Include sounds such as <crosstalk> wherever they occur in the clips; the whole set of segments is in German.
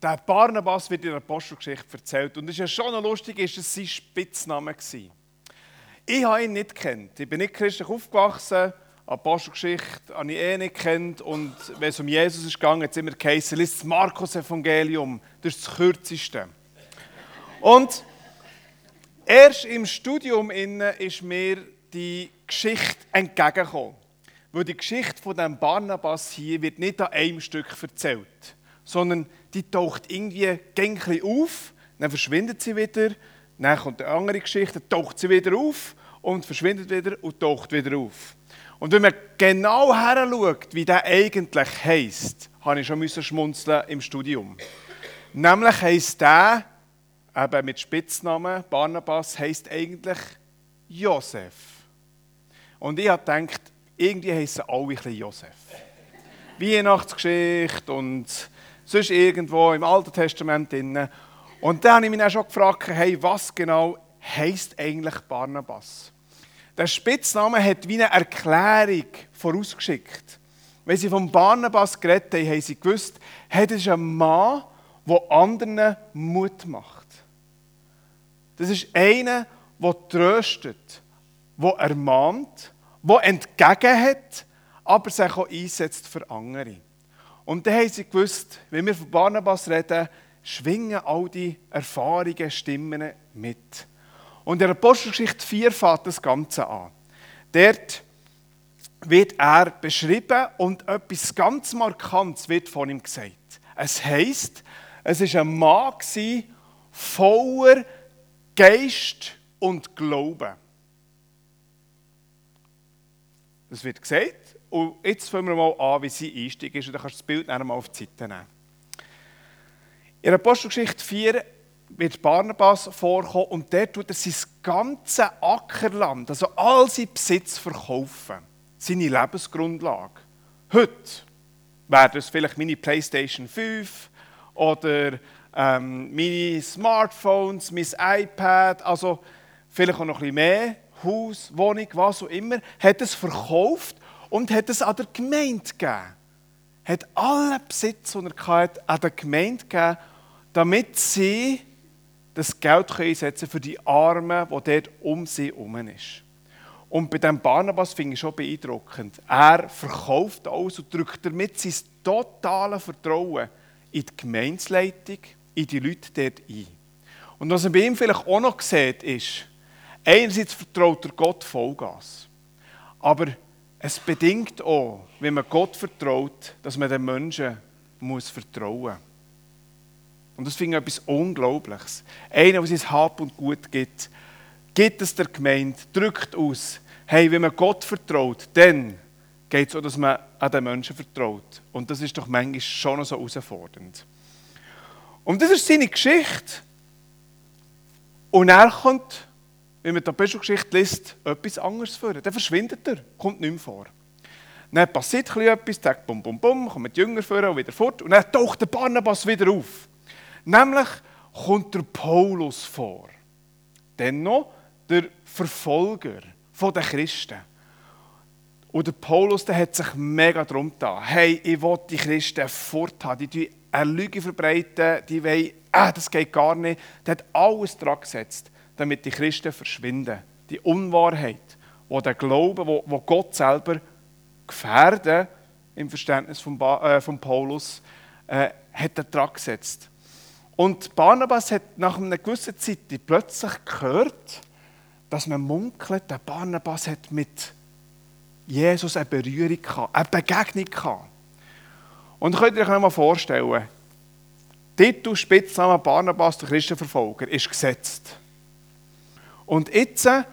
Der Barnabas wird in der Apostelgeschichte erzählt. Und es ist ja schon noch lustig, ist es sein Spitzname gewesen. Ich habe ihn nicht kennt. Ich bin nicht christlich aufgewachsen. Apostelgeschichte habe ich eh nicht kennt. Und wenn es um Jesus ist gegangen, hat es immer geheißen, liest das Markus-Evangelium. Das ist das kürzeste. Und erst im Studium ist mir die Geschichte entgegengekommen. Weil die Geschichte von dem Barnabas hier wird nicht an einem Stück erzählt, sondern die taucht irgendwie gängig auf, dann verschwindet sie wieder, dann kommt eine andere Geschichte, taucht sie wieder auf und verschwindet wieder und taucht wieder auf. Und wenn man genau her schaut, wie der eigentlich heisst, habe ich schon schmunzeln im Studium. Nämlich heisst der, eben mit Spitznamen Barnabas, heisst eigentlich Josef. Und ich habe gedacht, irgendwie heißen alle ein bisschen Josef. Weihnachtsgeschichte und sonst irgendwo im Alten Testament drin. Und dann habe ich mich auch schon gefragt, hey, was genau heisst eigentlich Barnabas? Der Spitzname hat wie eine Erklärung vorausgeschickt. Wenn sie vom Barnabas geredet haben, haben sie gewusst, hey, das ist ein Mann, der anderen Mut macht. Das ist einer, der tröstet, der ermahnt, der entgegen hat, aber sich auch einsetzt für andere. Und dann haben sie gewusst, wenn wir von Barnabas reden, schwingen all die Erfahrungen, Stimmen mit. Und in der Apostelgeschichte 4 fängt das Ganze an. Dort wird er beschrieben und etwas ganz Markantes wird von ihm gesagt. Es heißt, es ist ein Mann voller Geist und Glauben. Das wird gesagt. Und jetzt fangen wir mal an, wie sie Einstieg ist. Und dann kannst du das Bild mal auf die Seite nehmen. In Apostelgeschichte 4 wird Barnabas vorkommen und der tut er sein ganzes Ackerland, also all sein Besitz verkaufen. Seine Lebensgrundlage. Heute wäre das vielleicht meine Playstation 5 oder ähm, meine Smartphones, mein iPad, also vielleicht auch noch ein bisschen mehr. Haus, Wohnung, was auch immer, hat es verkauft und hat es an der Gemeinde gegeben. Hat alle Besitz, den er hatte, an der Gemeinde gegeben, damit sie das Geld einsetzen für die Armen, die dort um sie herum ist. Und bei diesem Barnabas finde ich schon beeindruckend. Er verkauft alles und drückt damit sein totales Vertrauen in die Gemeinsleitung, in die Leute dort ein. Und was man bei ihm vielleicht auch noch sieht, ist, Einerseits vertraut er Gott Vollgas. Aber es bedingt auch, wenn man Gott vertraut, dass man den Menschen muss vertrauen muss. Und das finde ich etwas Unglaubliches. Einer, der sein Hab und Gut gibt, gibt es der Gemeinde, drückt aus, hey, wenn man Gott vertraut, dann geht es so, dass man an den Menschen vertraut. Und das ist doch manchmal schon so herausfordernd. Und das ist seine Geschichte. Und er kommt wenn man die Apostelgeschichte liest, etwas anderes vor. Dann verschwindet er, kommt nicht mehr vor. Dann passiert etwas, sagt bum bum bum, kommen die Jünger vor und wieder fort. Und dann taucht der Barnabas wieder auf. Nämlich kommt der Paulus vor. Dennoch der Verfolger der Christen. Und der Paulus der hat sich mega darum getan. Hey, ich will die Christen forthaben. Die tun eine Lüge verbreiten, die wollen, ah, das geht gar nicht. Der hat alles dran gesetzt damit die Christen verschwinden. Die Unwahrheit, wo der Glaube, wo, Gott selber gefährden, im Verständnis von, äh, von Paulus, äh, hat er dran gesetzt. Und Barnabas hat nach einer gewissen Zeit plötzlich gehört, dass man munkelt, der Barnabas hat mit Jesus eine Berührung gehabt, eine Begegnung gehabt. Und könnt ihr euch noch mal vorstellen, Titel Spitzname Barnabas, der Christenverfolger, ist gesetzt. Und jetzt äh,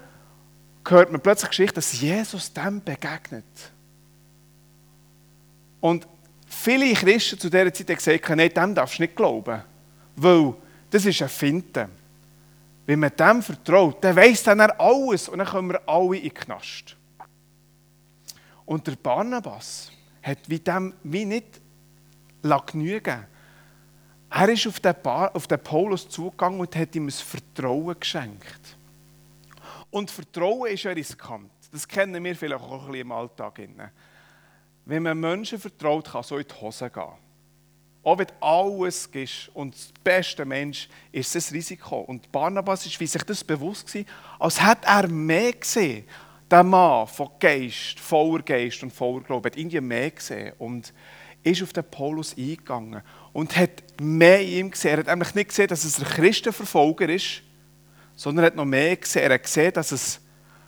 hört man plötzlich Geschichte, dass Jesus dem begegnet. Und viele Christen zu dieser Zeit haben gesagt, nein, dem darfst du nicht glauben. Weil das ist ein Finte. Wenn man dem vertraut, dann weiss dann er alles und dann kommen wir alle in den Knast. Und der Barnabas hat wie dem wie nicht genügen Er ist auf den, Paulus zugegangen und hat ihm ein Vertrauen geschenkt. Und Vertrauen ist ja riskant. Das kennen wir vielleicht auch ein bisschen im Alltag. Wenn man Menschen vertraut, kann so in die Hose gehen. Auch wenn alles gibst und der beste Mensch, ist es Risiko. Und Barnabas ist wie sich das bewusst gewesen, als hätte er mehr gesehen. Der Mann von Geist, voller Geist und voller Glaube, hat irgendwie mehr gesehen und ist auf den Paulus eingegangen und hat mehr in ihm gesehen. Er hat nämlich nicht gesehen, dass es ein Christenverfolger ist, sondern er hat noch mehr gesehen. Er hat gesehen, dass es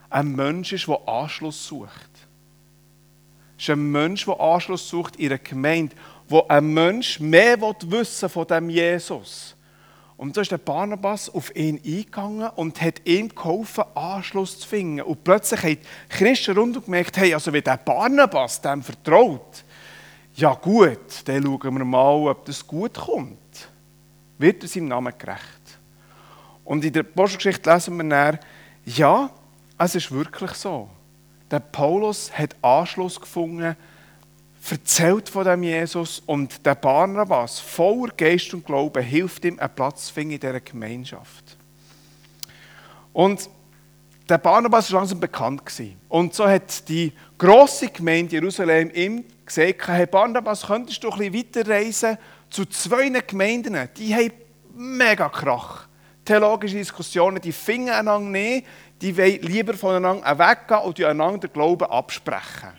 ein Mensch ist, der Anschluss sucht. Es ist ein Mensch, der Anschluss sucht in einer Gemeinde, wo ein Mensch mehr wissen von dem Jesus. Und so ist der Barnabas auf ihn eingegangen und hat ihm geholfen, Anschluss zu finden. Und plötzlich haben Christen rundum gemerkt, hey, also wenn der Barnabas dem vertraut, ja gut, dann schauen wir mal, ob das gut kommt. Wird er seinem Namen gerecht? Und in der Apostelgeschichte lesen wir dann, ja, es ist wirklich so. Der Paulus hat Anschluss gefunden, erzählt von dem Jesus und der Barnabas, voller Geist und Glauben, hilft ihm, einen Platz zu finden in dieser Gemeinschaft. Und der Barnabas war langsam bekannt. Und so hat die grosse Gemeinde Jerusalem ihm gesagt, hey Barnabas, könntest du ein bisschen weiterreisen zu zwei Gemeinden, die haben mega Krach. Theologische Diskussionen, die finden einander nicht, die wollen lieber voneinander weggehen und einander den Glauben absprechen.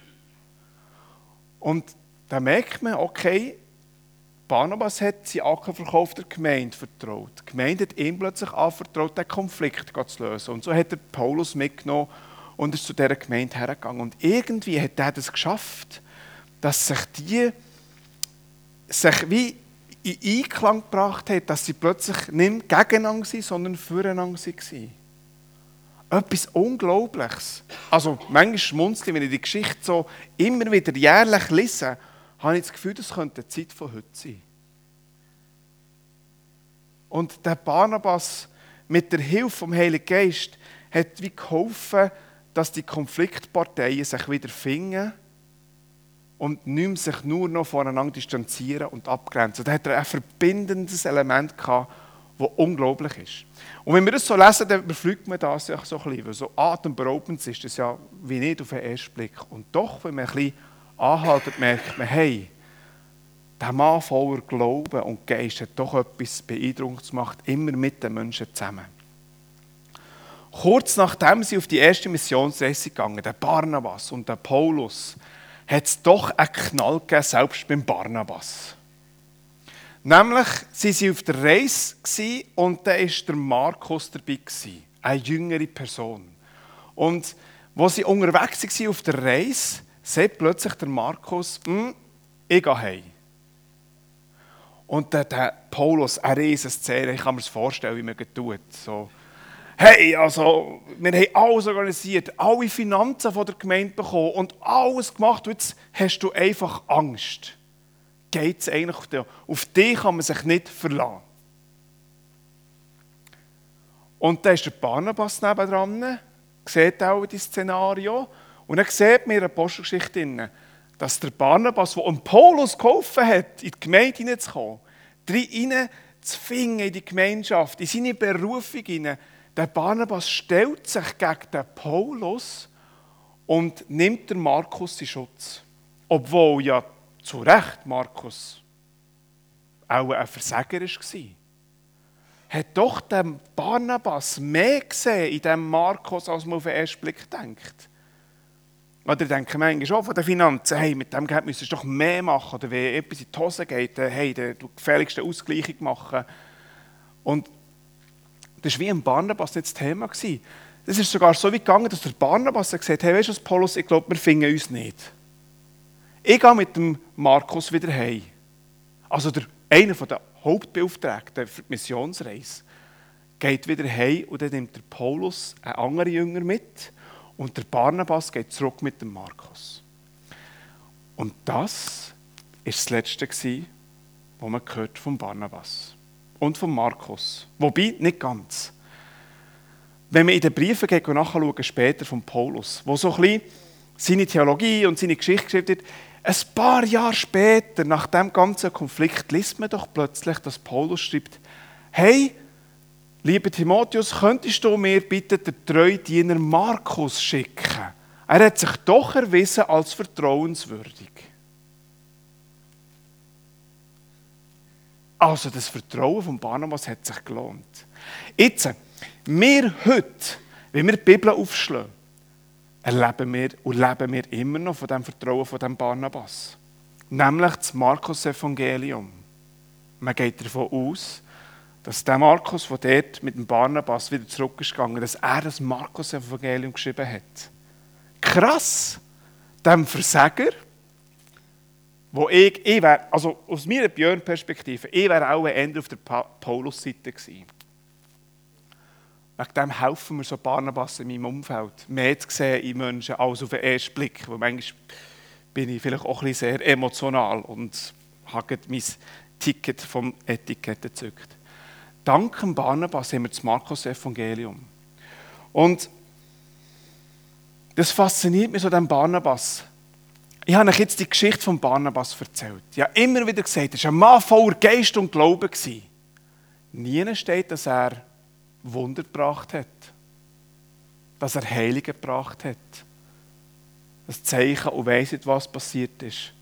Und da merkt man, okay, Barnabas hat seinen Ackerverkauf der Gemeinde vertraut. Die Gemeinde hat ihm plötzlich anvertraut, den Konflikt zu lösen. Und so hat er Paulus mitgenommen und ist zu dieser Gemeinde hergegangen. Und irgendwie hat er das geschafft, dass sich die sich wie in Einklang gebracht hat, dass sie plötzlich nicht gegeneinander waren, sondern füreinander waren. Etwas Unglaubliches. Also manchmal schmunzle wenn ich die Geschichte so immer wieder jährlich lese, habe ich das Gefühl, das könnte die Zeit von heute sein. Und der Barnabas mit der Hilfe vom Heiligen Geist hat wie geholfen, dass die Konfliktparteien sich wieder finden und nicht sich nur noch voneinander distanzieren und abgrenzen. Da hat er ein verbindendes Element gehabt, das unglaublich ist. Und wenn wir das so lesen, dann überfliegt man das ja so ein bisschen, weil so atemberaubend ist das ja wie nicht auf den ersten Blick. Und doch, wenn man ein bisschen anhaltet, merkt man, hey, der Mann voller Glauben und Geist hat doch etwas beeindruckt gemacht, immer mit den Menschen zusammen. Kurz nachdem sie auf die erste Missionsreise gegangen, der Barnabas und der Paulus, hat es doch einen Knall gegeben, selbst beim Barnabas. Nämlich, sie waren auf der Reise und da war der Markus dabei, eine jüngere Person. Und wo sie unterwegs waren auf der Reise, sagt plötzlich der Markus, hm, ich gehe heim. Und der, der Paulus, ein riesen Szene, ich kann mir das vorstellen, wie man das tut. So, hey, also, wir haben alles organisiert, alle Finanzen von der Gemeinde bekommen und alles gemacht. Und jetzt hast du einfach Angst. Geht es eigentlich auf dich? Auf dich kann man sich nicht verlassen. Und da ist der Barnabas nebendran, sieht auch das Szenario. Und dann sieht man in der Apostelgeschichte, dass der Barnabas, der Paulus geholfen hat, in die Gemeinde hineinzukommen, rein zu finden in die Gemeinschaft, in seine Berufung hinein, der Barnabas stellt sich gegen den Paulus und nimmt den Markus in Schutz. Obwohl ja zu Recht Markus auch ein Versager war. Hat doch der Barnabas mehr gesehen in diesem Markus, als man auf den ersten Blick denkt. Oder denken manchmal schon von den Finanzen, hey, mit dem Geld müsstest du doch mehr machen. Oder wenn etwas in die Hose geht, hey, du gefälligste Ausgleichung machen. Und das war wie ein Barnabas nicht das Thema. Es ist sogar so weit gegangen, dass der Barnabas gesagt hat, hey, weißt du Paulus, ich glaube, wir finden uns nicht. Ich gehe mit dem Markus wieder heim. Also der, einer der Hauptbeauftragten für die Missionsreise geht wieder heim und dann nimmt der Paulus einen anderen Jünger mit und der Barnabas geht zurück mit dem Markus. Und das war das Letzte, was man gehört vom Barnabas und von Markus. Wobei, nicht ganz. Wenn man in den Briefen geht nachschauen, später von Paulus, wo so ein bisschen seine Theologie und seine Geschichte geschrieben wird, ein paar Jahre später, nach dem ganzen Konflikt, liest man doch plötzlich, dass Paulus schreibt, hey, lieber Timotheus, könntest du mir bitte den treuen Diener Markus schicken? Er hat sich doch erwiesen als vertrauenswürdig. Also das Vertrauen von Barnabas hat sich gelohnt. Jetzt, wir heute, wenn wir die Bibel aufschlagen, erleben wir und leben wir immer noch von dem Vertrauen von dem Barnabas. Nämlich das Markus-Evangelium. Man geht davon aus, dass der Markus, der dort mit dem Barnabas wieder zurückgegangen ist, dass er das Markus-Evangelium geschrieben hat. Krass! Dem Versager, wo ich, ich wäre, also aus meiner Björn-Perspektive, ich wäre auch eher auf der Paulus-Seite gewesen. Wegen dem helfen mir so Barnabas in meinem Umfeld, mehr zu sehen in Menschen als auf den ersten Blick. Weil manchmal bin ich vielleicht auch ein bisschen sehr emotional und habe mein Ticket vom Etikett gezückt. Dank dem Barnabas haben wir das Markus-Evangelium. Und das fasziniert mich so, dem Barnabas. Ich habe euch jetzt die Geschichte von Barnabas erzählt. Ich habe immer wieder gesagt, er war ein Mann voller Geist und Glauben. Nie steht, dass er Wunder gebracht hat. Dass er Heilige gebracht hat. Ein Zeichen und weiss nicht, was passiert ist.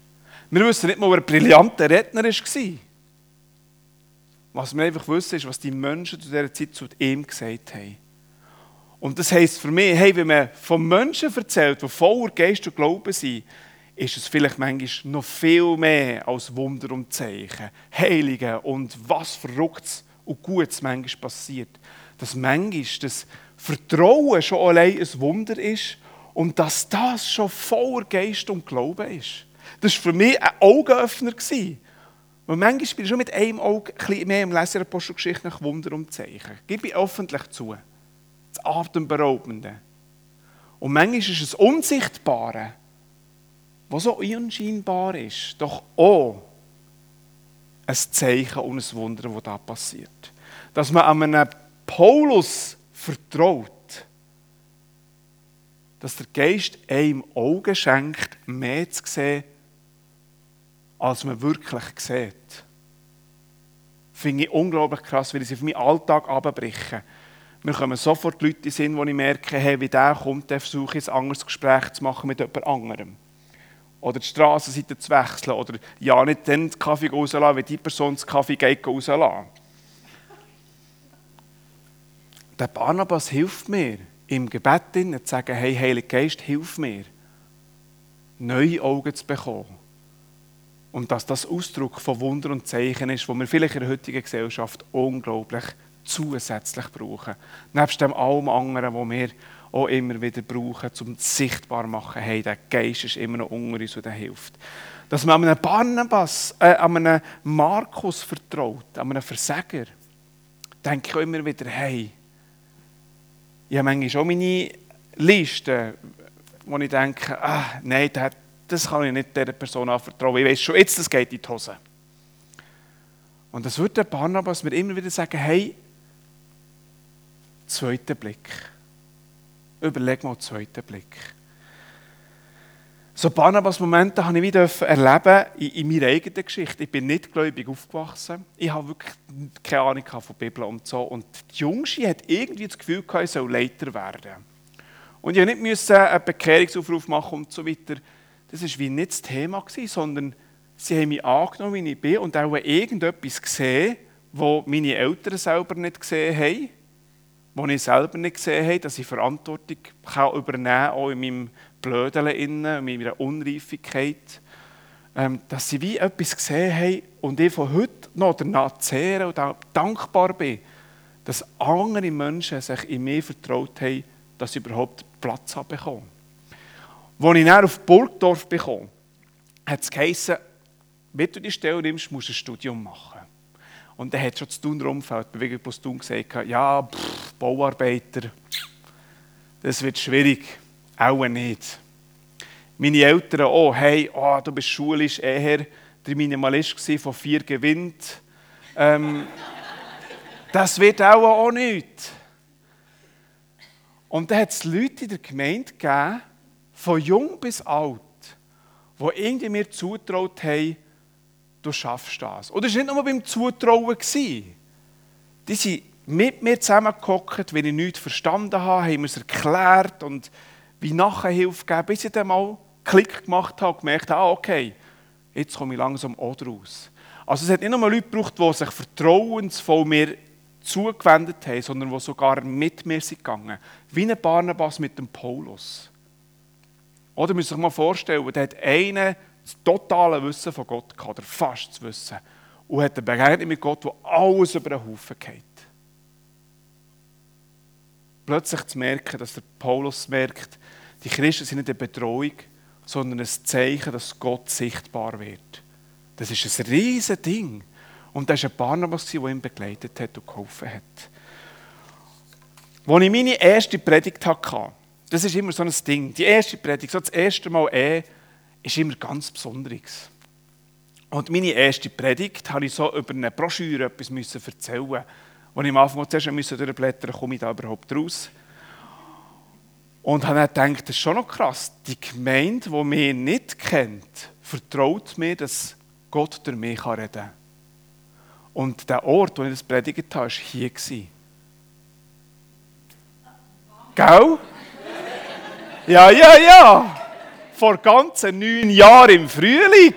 Wir wissen nicht mal, wer ein brillanter Redner war. Was wir einfach wissen, ist, was die Menschen zu dieser Zeit zu ihm gesagt haben. Und das heisst für mich, hey, wenn man von Menschen erzählt, die voller Geist und Glauben sind, ist es vielleicht manchmal noch viel mehr als Wunder und Zeichen, Heilige und was Verrücktes und Gutes manchmal passiert. Dass manchmal das Vertrauen schon allein ein Wunder ist und dass das schon voller Geist und Glauben ist. Das war für mich ein Augenöffner. Und manchmal bin ich schon mit einem Auge ein mehr im Lesen Apostelgeschichte nach Wunder und Zeichen. Gebe ich öffentlich zu. Das Atemberaubende. Und manchmal ist es Unsichtbare, was so unscheinbar ist, doch auch ein Zeichen und ein Wunder, das da passiert. Dass man an einem Paulus vertraut, dass der Geist einem Augen schenkt, mehr zu sehen, als man wirklich sieht. Finde ich unglaublich krass, weil sie auf meinen Alltag abbrechen. Mir kommen sofort Leute in den Sinn, wo ich merke, hey, wie der kommt, der versuche ich ein anderes Gespräch zu machen mit jemand anderem. Oder die Strassenseite zu wechseln. Oder ja, nicht den Kaffee rauslassen, wenn die Person das Kaffee geht rauslassen. Der Barnabas hilft mir, im Gebet zu sagen, hey, Heiliger Geist, hilf mir, neue Augen zu bekommen und dass das Ausdruck von Wunder und Zeichen ist, wo wir vielleicht in der heutigen Gesellschaft unglaublich zusätzlich brauchen. Nebst dem allem anderen, was wir auch immer wieder brauchen, um sichtbar zu machen, hey, der Geist ist immer noch unter uns und der hilft. Dass man einem Barnabas, äh, einem Markus vertraut, einem Versager, denke ich auch immer wieder, hey, ich habe manchmal auch meine Liste, wo ich denke, ah, nein, das kann ich nicht dieser Person anvertrauen. Ich weiß schon jetzt, das geht in die Hose. Und das wird der Barnabas mir immer wieder sagen, hey, zweiter Blick. Überleg mal, zweiter Blick. So Barnabas-Momente habe ich wieder erleben in, in meiner eigenen Geschichte. Ich bin nicht gläubig aufgewachsen. Ich habe wirklich keine Ahnung von Bibel und so. Und die Jungschi hat irgendwie das Gefühl gehabt, ich soll Leiter werden. Und ich musste nicht einen Bekehrungsaufruf machen und so weiter das war wie nicht das Thema, sondern sie haben mich angenommen, wie ich bin und auch irgendetwas gesehen, was meine Eltern selber nicht gesehen haben, was ich selber nicht gesehen habe, dass ich Verantwortung kann übernehmen kann, auch in meinem Blödeln, in meiner Unreifigkeit. Ähm, dass sie wie etwas gesehen haben und ich von heute noch danach zehre und auch dankbar bin, dass andere Menschen sich in mir vertraut haben, dass ich überhaupt Platz habe bekommen. Als ich dann auf Burgdorf bekam, hat es geheißen, wenn du die Stelle nimmst, musst du ein Studium machen. Und dann hat schon das Thuner Umfeld, Bewegung plus Thun, gesagt, ja, pff, Bauarbeiter, das wird schwierig. Auch nicht. Meine Eltern, oh, hey, oh, du bist schulisch eher der Minimalist von vier gewinnt. Ähm, das wird auch, auch nicht. Und dann hat es Leute in der Gemeinde gegeben, von jung bis alt, wo irgendwie mir zutraut haben, du schaffst das. Oder es war nicht nur beim Zutrauen. Die sind mit mir zusammengehockt, wenn ich nichts verstanden habe, haben mir es erklärt und wie Nachhilfe gegeben, bis ich dann mal Klick gemacht habe und gemerkt habe, ah, okay, jetzt komme ich langsam auch raus. Also es hat nicht nur Leute gebraucht, die sich vertrauensvoll mir zugewendet haben, sondern die sogar mit mir sind gegangen. Wie ein Barnabas mit dem Paulus. Oder man muss sich mal vorstellen, der hat einen das totale Wissen von Gott gehabt, oder fast das Wissen. Und hat eine Begegnung mit Gott, wo alles über den Haufen geht. Plötzlich zu merken, dass der Paulus merkt, die Christen sind nicht eine Bedrohung, sondern ein Zeichen, dass Gott sichtbar wird. Das ist ein riesiges Ding. Und das war ein Barnabas, der ihn begleitet hat und geholfen hat. Als ich meine erste Predigt hatte, das ist immer so ein Ding. Die erste Predigt, so das erste Mal eh, ist immer ganz Besonderes. Und meine erste Predigt habe ich so über eine Broschüre etwas erzählen Als ich am Anfang zuerst müssen durchblättern musste, komme ich da überhaupt raus. Und habe dann gedacht, das ist schon noch krass. Die Gemeinde, die mich nicht kennt, vertraut mir, dass Gott durch mich reden kann. Und der Ort, wo ich das predigt habe, war hier. Gell? Ja, ja, ja. Vor ganzen neun Jahren im Frühling.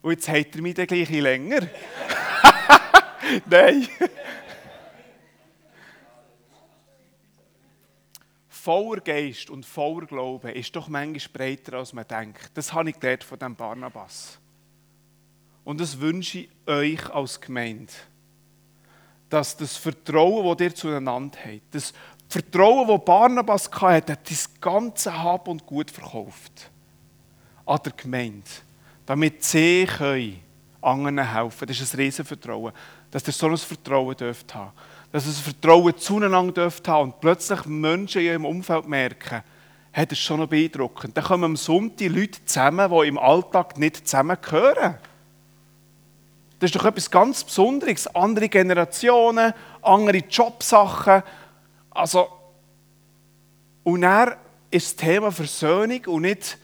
Und jetzt hat er mich dann gleich länger. <laughs> Nein. voller Geist und voller Glauben ist doch manchmal breiter, als man denkt. Das habe ich gelernt von dem Barnabas. Und das wünsche ich euch als Gemeinde. Dass das Vertrauen, das ihr zueinander habt, das Vertrauen, das Barnabas hatte, hat das ganze Hab und Gut verkauft. An der Gemeinde. Damit sie können anderen helfen. Das ist ein Riesenvertrauen. Dass ihr so ein Vertrauen dürft haben dass ihr ein Vertrauen zueinander dürft haben und plötzlich Menschen in ihrem Umfeld merken, hat es schon noch beeindruckend. Dann kommen am Sonntag Leute zusammen, die im Alltag nicht zusammengehören. Das ist doch etwas ganz Besonderes. Andere Generationen, andere Jobsachen. Also, und er ist das Thema Versöhnung und nicht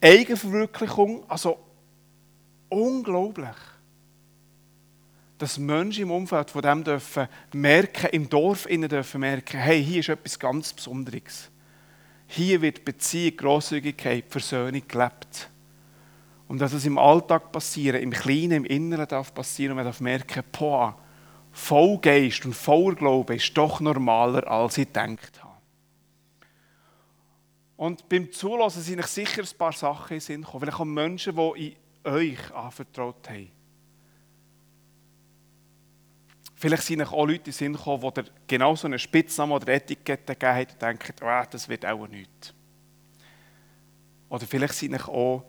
Eigenverwirklichung. Also, unglaublich. Dass Menschen im Umfeld von dem dürfen merken, im Dorf innen dürfen merken, hey, hier ist etwas ganz Besonderes. Hier wird Beziehung, Grosszügigkeit, Versöhnung gelebt. Und dass es im Alltag passieren, im Kleinen, im Inneren darf passieren und man darf merken, boah, voll Geist und voller Glaube ist doch normaler, als ich gedacht habe. Und beim Zulassen sind ich sicher ein paar Sachen in Sinn gekommen. Vielleicht auch Menschen, die in euch anvertraut haben. Vielleicht sind auch Leute in den Sinn gekommen, die genau so einen Spitznamen oder Etikette gegeben haben und denken, oh, das wird auch nichts. Oder vielleicht sind auch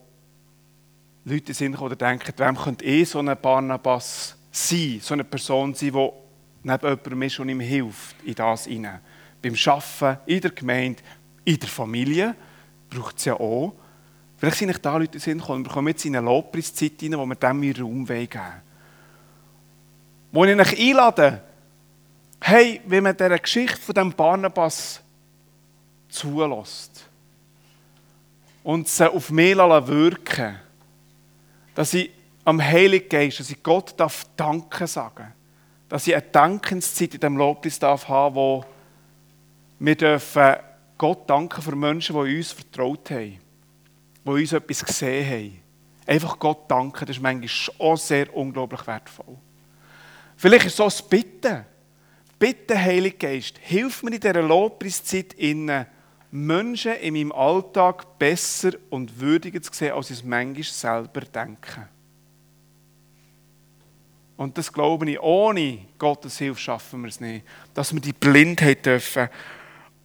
Leute sind oder denken, wem könnte eh so ein Barnabas sein, so eine Person sein, die neben jemandem ist und ihm hilft in das hinein. Beim Arbeiten, in der Gemeinde, in der Familie braucht es ja auch. Vielleicht sind nicht da Leute sind gekommen, wir kommen jetzt in eine Lobpreiszeit hinein, wo wir dem ihren Raum geben Wo ich euch einlade, hey, wenn man dieser Geschichte von dem Barnabas zulässt und sie auf mich wirken dass ich am Heiligen Geist, dass ich Gott darf Danke sagen Dass ich eine Dankenszeit in diesem Lobpreis darf wo wir dürfen Gott danken für Menschen, die uns vertraut haben, die uns etwas gesehen haben. Einfach Gott danken, das ist manchmal auch sehr unglaublich wertvoll. Vielleicht ist es so ein Bitten. Bitte, Heiliger Geist, hilf mir in dieser Lobpreiszeit Menschen in meinem Alltag besser und würdiger zu sehen, als ich es manchmal selber denke. Und das glaube ich, ohne Gottes Hilfe schaffen wir es nicht. Dass wir die Blindheit dürfen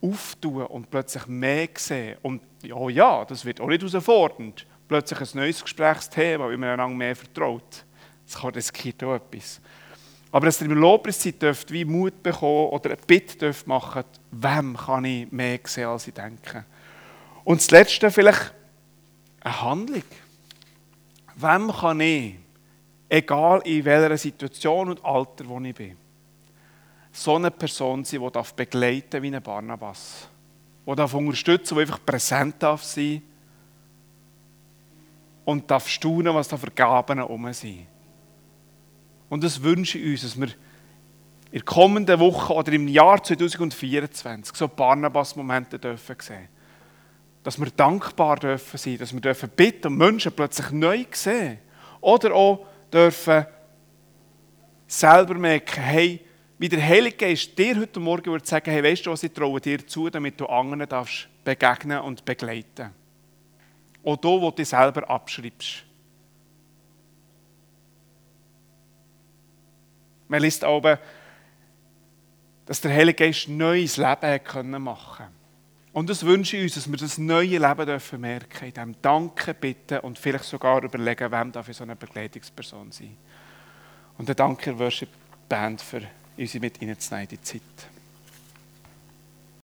auftun und plötzlich mehr sehen. Und ja, ja, das wird auch nicht herausfordernd. Plötzlich ein neues Gesprächsthema, weil man einander mehr vertraut. Das kann riskiert auch etwas. Aber dass ihr im Lobpreiszeit dürft wie Mut bekommen oder eine Bitte dürft machen, wem kann ich mehr sehen, als ich denke. Und das Letzte vielleicht eine Handlung. Wem kann ich, egal in welcher Situation und Alter, wo ich bin, so eine Person sein, die darf begleiten wie ein Barnabas, die darf unterstützen, die einfach präsent darf sein und darf staunen, was da für Gaben herum sind. Und das wünsche ich uns, dass wir in der kommenden Woche oder im Jahr 2024 so Barnabas-Momente dürfen sehen. dass wir dankbar dürfen sein, dass wir dürfen bitten und Menschen plötzlich neu sehen. Oder auch dürfen selber merken, hey, wie der Heilige Geist dir heute Morgen würde sagen, hey, weißt du was, ich traue dir zu, damit du anderen darfst begegnen und begleiten. Auch du, wo du dich selber abschreibst. Man liest aber, dass der Heilige Geist neues Leben können machen Und das wünsche ich uns, dass wir das neue Leben dürfen merken, in dem Danken, Bitten und vielleicht sogar überlegen, wem darf ich so eine Begleitungsperson sein. Und dann danke Worship Band für uns mit ihnen zu die Zeit.